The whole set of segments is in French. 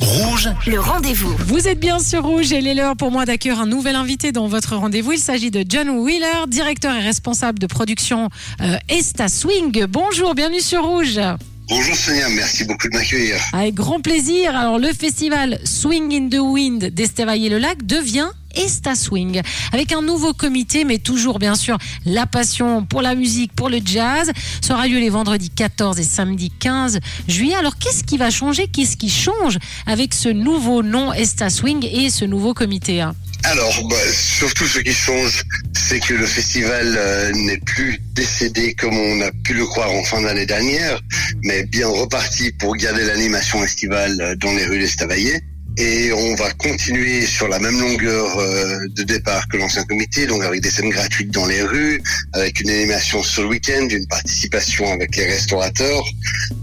Rouge, Le rendez-vous. Vous êtes bien sur Rouge et il est l'heure pour moi d'accueillir un nouvel invité dans votre rendez-vous. Il s'agit de John Wheeler, directeur et responsable de production euh, Esta Swing. Bonjour, bienvenue sur Rouge. Bonjour Sonia, merci beaucoup de m'accueillir. Avec grand plaisir. Alors le festival Swing in the Wind d'Estavayer-le-Lac devient Esta Swing avec un nouveau comité, mais toujours bien sûr la passion pour la musique, pour le jazz. Ça aura lieu les vendredis 14 et samedi 15 juillet. Alors qu'est-ce qui va changer? Qu'est-ce qui change avec ce nouveau nom Esta Swing et ce nouveau comité hein? Alors, bah, surtout ce qui change, c'est que le festival euh, n'est plus décédé comme on a pu le croire en fin d'année dernière, mais bien reparti pour garder l'animation estivale euh, dans les rues d'Estavayer. Et on va continuer sur la même longueur euh, de départ que l'ancien comité, donc avec des scènes gratuites dans les rues, avec une animation sur le week-end, une participation avec les restaurateurs.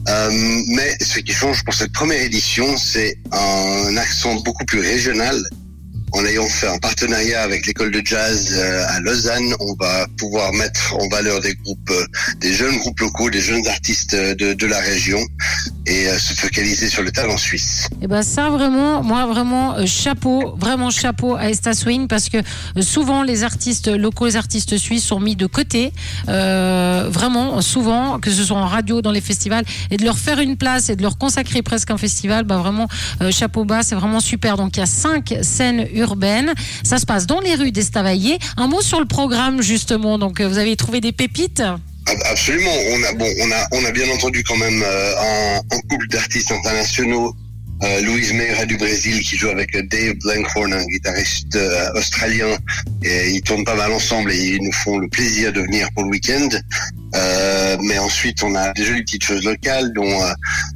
Euh, mais ce qui change pour cette première édition, c'est un accent beaucoup plus régional. En ayant fait un partenariat avec l'école de jazz euh, à Lausanne, on va pouvoir mettre en valeur des groupes, euh, des jeunes groupes locaux, des jeunes artistes euh, de, de la région et euh, se focaliser sur le talent suisse. Et ben ça vraiment, moi vraiment euh, chapeau, vraiment chapeau à Esta Swing parce que euh, souvent les artistes locaux, les artistes suisses sont mis de côté, euh, vraiment souvent que ce soit en radio, dans les festivals, et de leur faire une place et de leur consacrer presque un festival, bah vraiment euh, chapeau bas, c'est vraiment super. Donc il y a cinq scènes urbaines, ça se passe dans les rues d'Estavayer. Un mot sur le programme justement, donc vous avez trouvé des pépites? Ab- Absolument. On a bon, on a on a bien entendu quand même euh, un, un couple d'artistes internationaux. Euh, Louise Meira du Brésil qui joue avec euh, Dave Blankhorn, un guitariste euh, australien. Et ils tournent pas mal ensemble et ils nous font le plaisir de venir pour le week-end. Euh, mais ensuite, on a des jolies petites choses locales, dont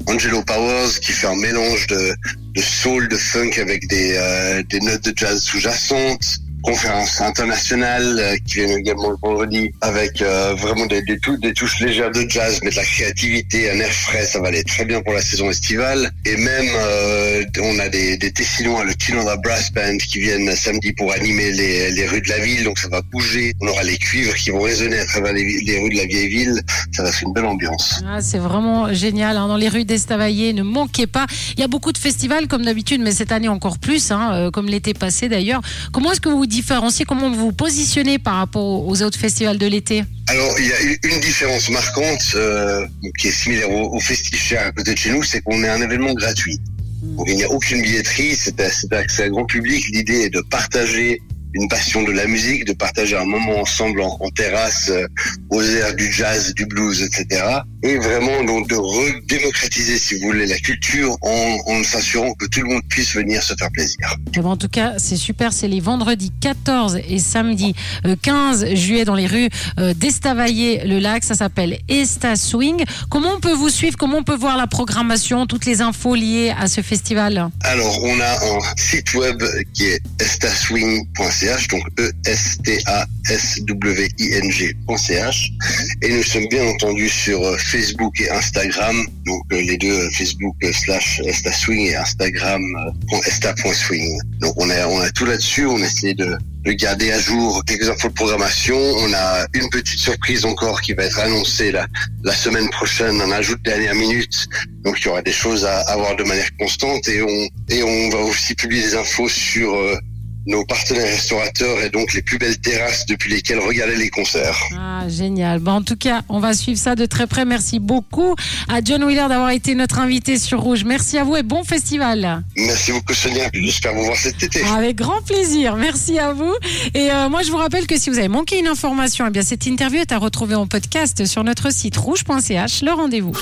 Angelo Powers qui fait un mélange de, de soul, de funk avec des, des notes de jazz sous-jacentes conférence internationale euh, qui vient également le vendredi avec euh, vraiment des, des, tou- des touches légères de jazz mais de la créativité, un air frais, ça va aller très bien pour la saison estivale et même euh, on a des, des Tessinois, le Kinanda Brass Band qui viennent samedi pour animer les, rues de la ville donc ça va bouger, on aura les cuivres qui vont résonner à travers les, rues de la vieille ville, ça va faire une belle ambiance. Ah, c'est vraiment génial. hein. Dans les rues d'Estavayer, ne manquez pas. Il y a beaucoup de festivals comme d'habitude, mais cette année encore plus, hein, comme l'été passé d'ailleurs. Comment est-ce que vous vous différenciez Comment vous vous positionnez par rapport aux autres festivals de l'été Alors, il y a une- différence marquante euh, qui est similaire au, au Festicher à côté de chez nous, c'est qu'on est un événement gratuit. Donc, il n'y a aucune billetterie, c'est c'est accès à grand public. L'idée est de partager une passion de la musique, de partager un moment ensemble en, en terrasse, euh, aux airs du jazz, du blues, etc. Et vraiment donc de redémocratiser, si vous voulez, la culture en, en s'assurant que tout le monde puisse venir se faire plaisir. Eh ben, en tout cas, c'est super. C'est les vendredis 14 et samedi euh, 15 juillet dans les rues euh, d'Estavayer-le-Lac. Ça s'appelle Esta Swing. Comment on peut vous suivre? Comment on peut voir la programmation, toutes les infos liées à ce festival? Alors, on a un site web qui est donc E-S-T-A-S-W-I-N-G.ch. Et nous sommes bien entendu sur euh, Facebook et Instagram, donc euh, les deux, euh, Facebook slash estaswing et Instagram esta.swing. Donc on a, on a tout là-dessus, on essaie de, de garder à jour quelques infos de programmation. On a une petite surprise encore qui va être annoncée la, la semaine prochaine, un ajout de dernière minute. Donc il y aura des choses à avoir de manière constante et on, et on va aussi publier des infos sur euh, nos partenaires restaurateurs et donc les plus belles terrasses depuis lesquelles regarder les concerts. Ah, génial. Bon, en tout cas, on va suivre ça de très près. Merci beaucoup à John Wheeler d'avoir été notre invité sur Rouge. Merci à vous et bon festival. Merci beaucoup Sonia, j'espère vous voir cet été. Avec grand plaisir. Merci à vous. Et euh, moi, je vous rappelle que si vous avez manqué une information, eh bien, cette interview est à retrouver en podcast sur notre site rouge.ch. Le rendez-vous.